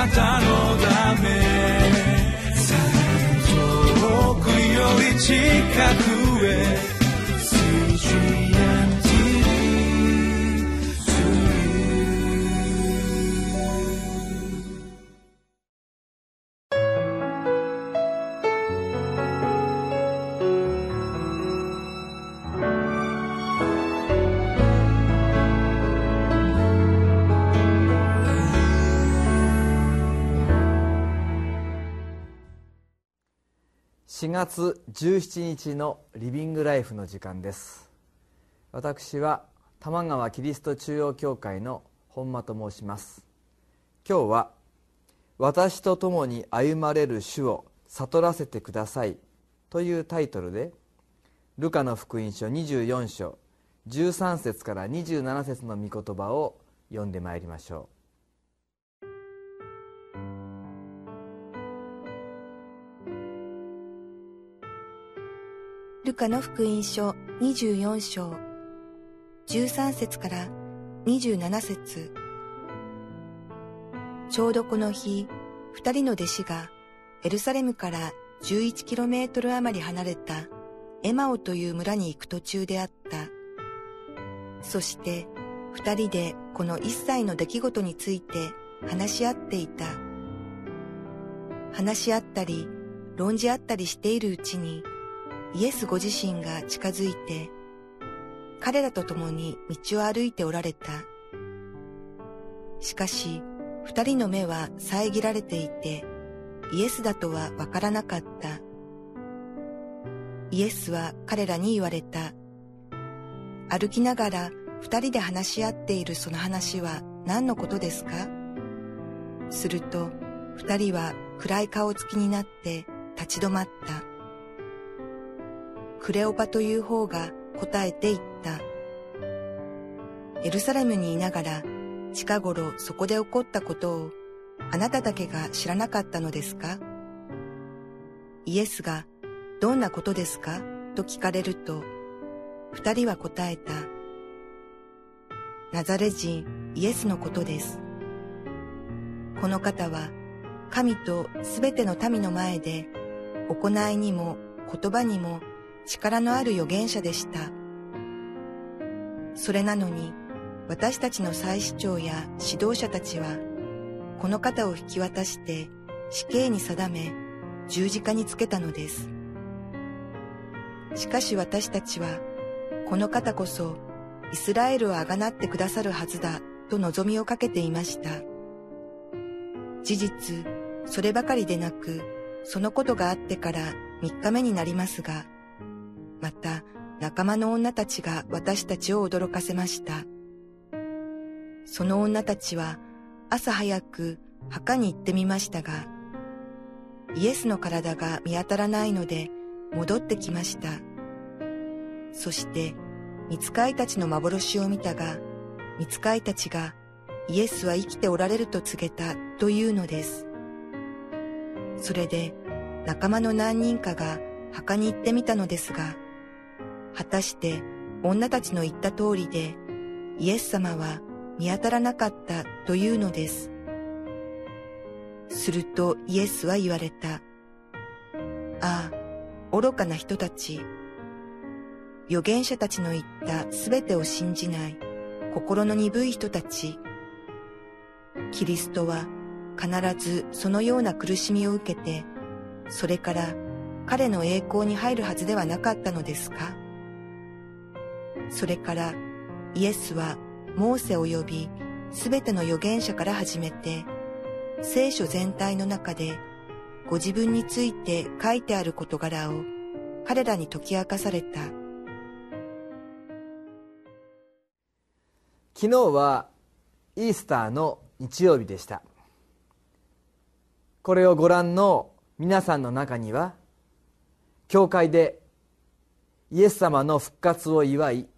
なたのため。遠くより近く。4月17日のリビングライフの時間です。私は玉川キリスト中央教会の本間と申します。今日は「私と共に歩まれる主を悟らせてください」というタイトルでルカの福音書24章13節から27節の御言葉を読んでまいりましょう。ルカの福音書24章13節から27節ちょうどこの日、二人の弟子がエルサレムから11キロメートル余り離れたエマオという村に行く途中であった。そして二人でこの一切の出来事について話し合っていた。話し合ったり論じ合ったりしているうちにイエスご自身が近づいて、彼らと共に道を歩いておられた。しかし、二人の目は遮られていて、イエスだとはわからなかった。イエスは彼らに言われた。歩きながら二人で話し合っているその話は何のことですか？すると、二人は暗い顔つきになって立ち止まった。クレオパという方が答えて言った。エルサレムにいながら近頃そこで起こったことをあなただけが知らなかったのですか？イエスがどんなことですか？と聞かれると二人は答えた。ナザレ人イエスのことです。この方は神とすべての民の前で行いにも言葉にも力のある預言者でした。それなのに、私たちの祭司長や指導者たちは、この方を引き渡して死刑に定め、十字架につけたのです。しかし私たちは、この方こそ、イスラエルをあがなってくださるはずだ、と望みをかけていました。事実、そればかりでなく、そのことがあってから3日目になりますが、また仲間の女たちが私たちを驚かせました。その女たちは朝早く墓に行ってみましたが、イエスの体が見当たらないので戻ってきました。そして、見つかいたちの幻を見たが、見つかいたちがイエスは生きておられると告げたというのです。それで仲間の何人かが墓に行ってみたのですが、果たして女たちの言った通りで、イエス様は見当たらなかったというのです。するとイエスは言われた。ああ、愚かな人たち。預言者たちの言ったすべてを信じない心の鈍い人たち。キリストは必ずそのような苦しみを受けて、それから彼の栄光に入るはずではなかったのですか？それからイエスはモーセ及びすべての預言者から始めて、聖書全体の中でご自分について書いてある事柄を彼らに解き明かされた。昨日はイースターの日曜日でしたこれをご覧の皆さんの中には教会でイエス様の復活を祝い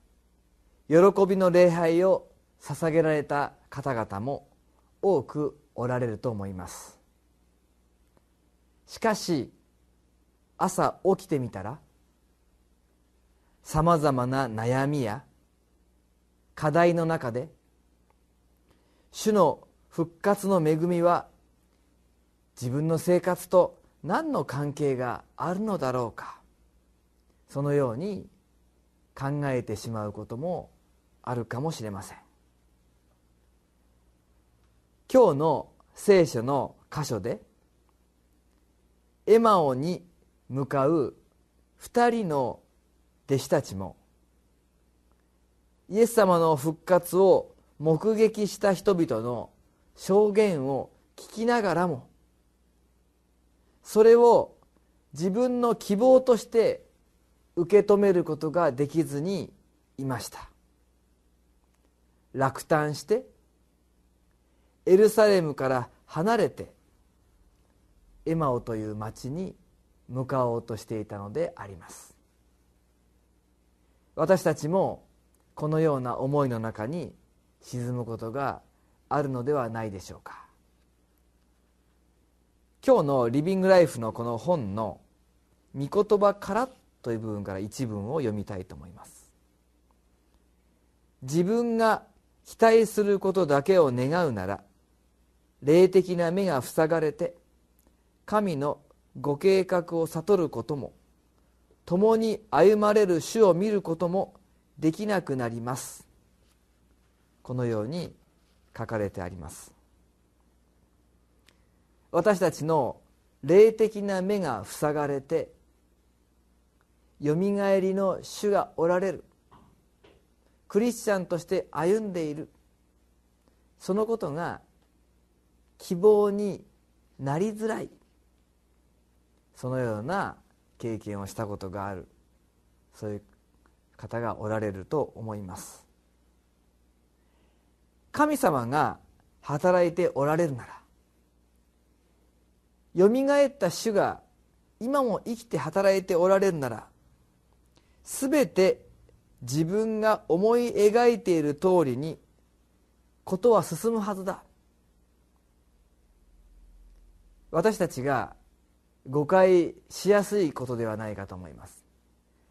喜びの礼拝を捧げられた方々も多くおられると思います。しかし朝起きてみたらさまざまな悩みや課題の中で主の復活の恵みは自分の生活と何の関係があるのだろうかそのように考えてしまうこともあるかもしれません。今日の聖書の箇所でエマオに向かう2人の弟子たちもイエス様の復活を目撃した人々の証言を聞きながらもそれを自分の希望として受け止めることができずにいました。落胆してエルサレムから離れてエマオという町に向かおうとしていたのであります。私たちもこのような思いの中に沈むことがあるのではないでしょうか。今日のリビングライフのこの本の「御言葉から」という部分から一文を読みたいと思います。自分が期待することだけを願うなら霊的な目が塞がれて神のご計画を悟ることも共に歩まれる主を見ることもできなくなります。このように書かれてあります。私たちの霊的な目が塞がれてよみがえりの主がおられる。クリスチャンとして歩んでいる。そのことが希望になりづらい。そのような経験をしたことがある。そういう方がおられると思います。神様が働いておられるならよみがえった主が今も生きて働いておられるなら全て自分が思い描いている通りにことは進むはずだ。私たちが誤解しやすいことではないかと思います。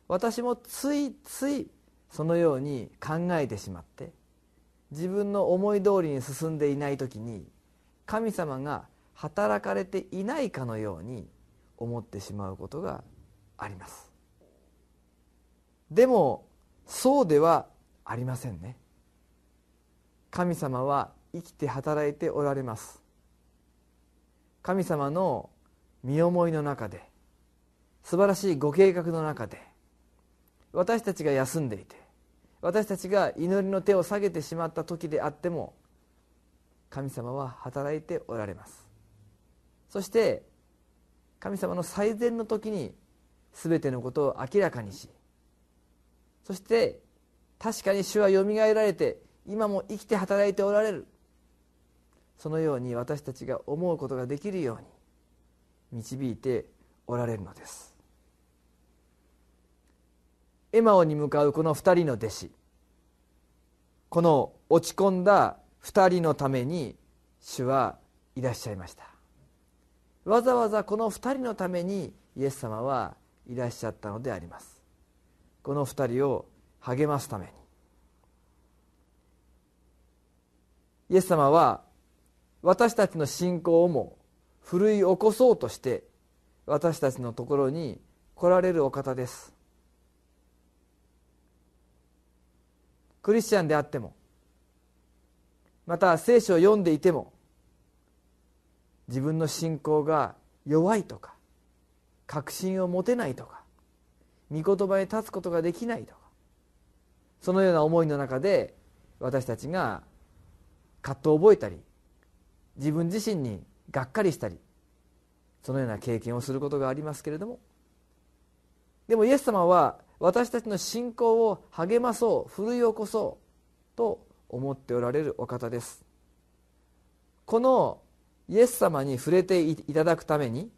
私もついついそのように考えてしまって自分の思い通りに進んでいない時に神様が働かれていないかのように思ってしまうことがあります。でもそうではありませんね。神様は生きて働いておられます。神様の身思いの中で素晴らしいご計画の中で私たちが休んでいて私たちが祈りの手を下げてしまった時であっても神様は働いておられます。そして神様の最善の時に全てのことを明らかにしそして確かに主はよみがえられて今も生きて働いておられる。そのように私たちが思うことができるように導いておられるのです。エマオに向かうこの2人の弟子。この落ち込んだ2人のために主はいらっしゃいました。わざわざこの2人のためにイエス様はいらっしゃったのであります。この2人を励ますために。イエス様は私たちの信仰をも奮い起こそうとして私たちのところに来られるお方です。クリスチャンであってもまた聖書を読んでいても自分の信仰が弱いとか確信を持てないとか御言葉に立つことができないとそのような思いの中で私たちが葛藤を覚えたり自分自身にがっかりしたりそのような経験をすることがありますけれども。でもイエス様は私たちの信仰を励まそう奮い起こそうと思っておられるお方です。このイエス様に触れていただくために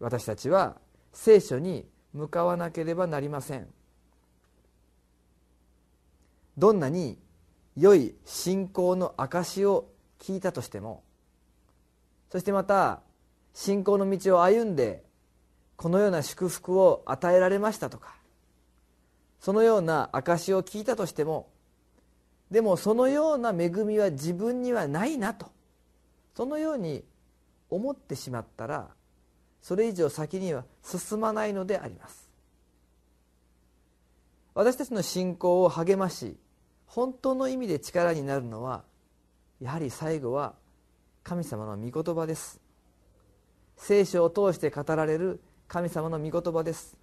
私たちは聖書に向かわなければなりません。どんなに良い信仰の証を聞いたとしてもそしてまた信仰の道を歩んでこのような祝福を与えられましたとかそのような証を聞いたとしてもでもそのような恵みは自分にはないなとそのように思ってしまったらそれ以上先には進まないのであります。私たちの信仰を励まし本当の意味で力になるのはやはり最後は神様の御言葉です。聖書を通して語られる神様の御言葉です。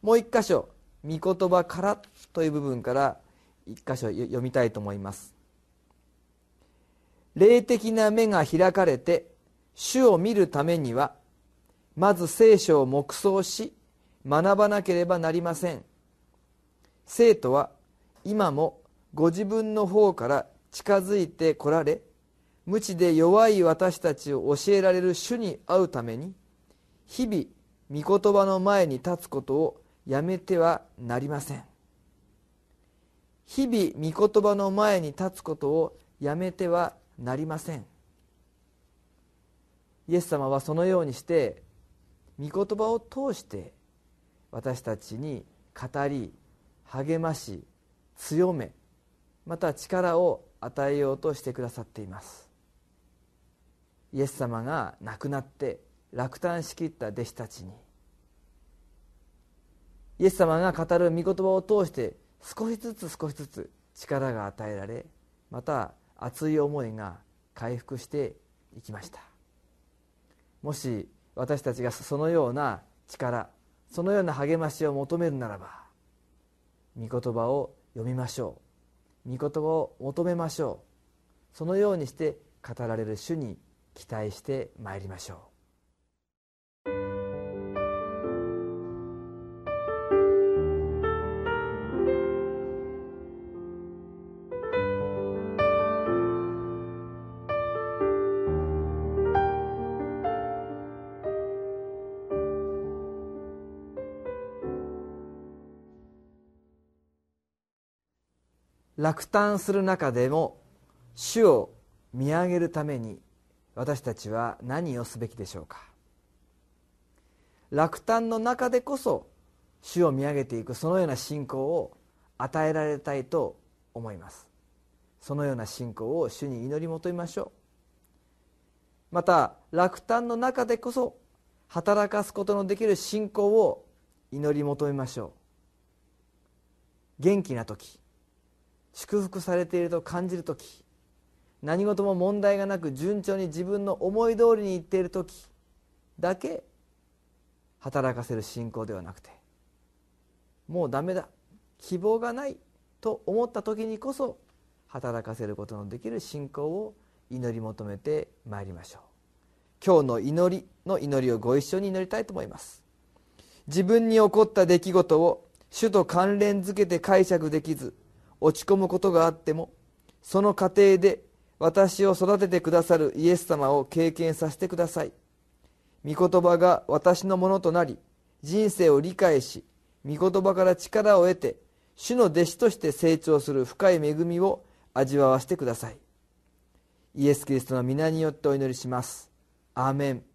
もう一箇所御言葉からという部分から一箇所読みたいと思います。霊的な目が開かれて主を見るためにはまず聖書を黙想し学ばなければなりません。生徒は今もご自分の方から近づいてこられ無知で弱い私たちを教えられる主に会うために日々御言葉の前に立つことをやめてはなりません。日々御言葉の前に立つことをやめてはなりません。イエス様はそのようにして御言葉を通して私たちに語り励まし強めまた力を与えようとしてくださっています。イエス様が亡くなって落胆しきった弟子たちに。イエス様が語る御言葉を通して少しずつ少しずつ力が与えられまた熱い思いが回復していきました。もし私たちがそのような力そのような励ましを求めるならば御言葉を読みましょう。御言葉を求めましょう。そのようにして語られる主に期待してまいりましょう。落胆する中でも主を見上げるために私たちは何をすべきでしょうか？落胆の中でこそ主を見上げていくそのような信仰を与えられたいと思います。そのような信仰を主に祈り求めましょう。また落胆の中でこそ働かすことのできる信仰を祈り求めましょう。元気な時。祝福されていると感じる時何事も問題がなく順調に自分の思い通りにいっている時だけ働かせる信仰ではなくてもうダメだ希望がないと思った時にこそ働かせることのできる信仰を祈り求めてまいりましょう。今日の祈りの祈りをご一緒に祈りたいと思います。自分に起こった出来事を主と関連づけて解釈できず落ち込むことがあってもその過程で私を育ててくださるイエス様を経験させてください。御言葉が私のものとなり人生を理解し御言葉から力を得て主の弟子として成長する深い恵みを味わわせてください。イエス・キリストの皆によってお祈りします。アーメン。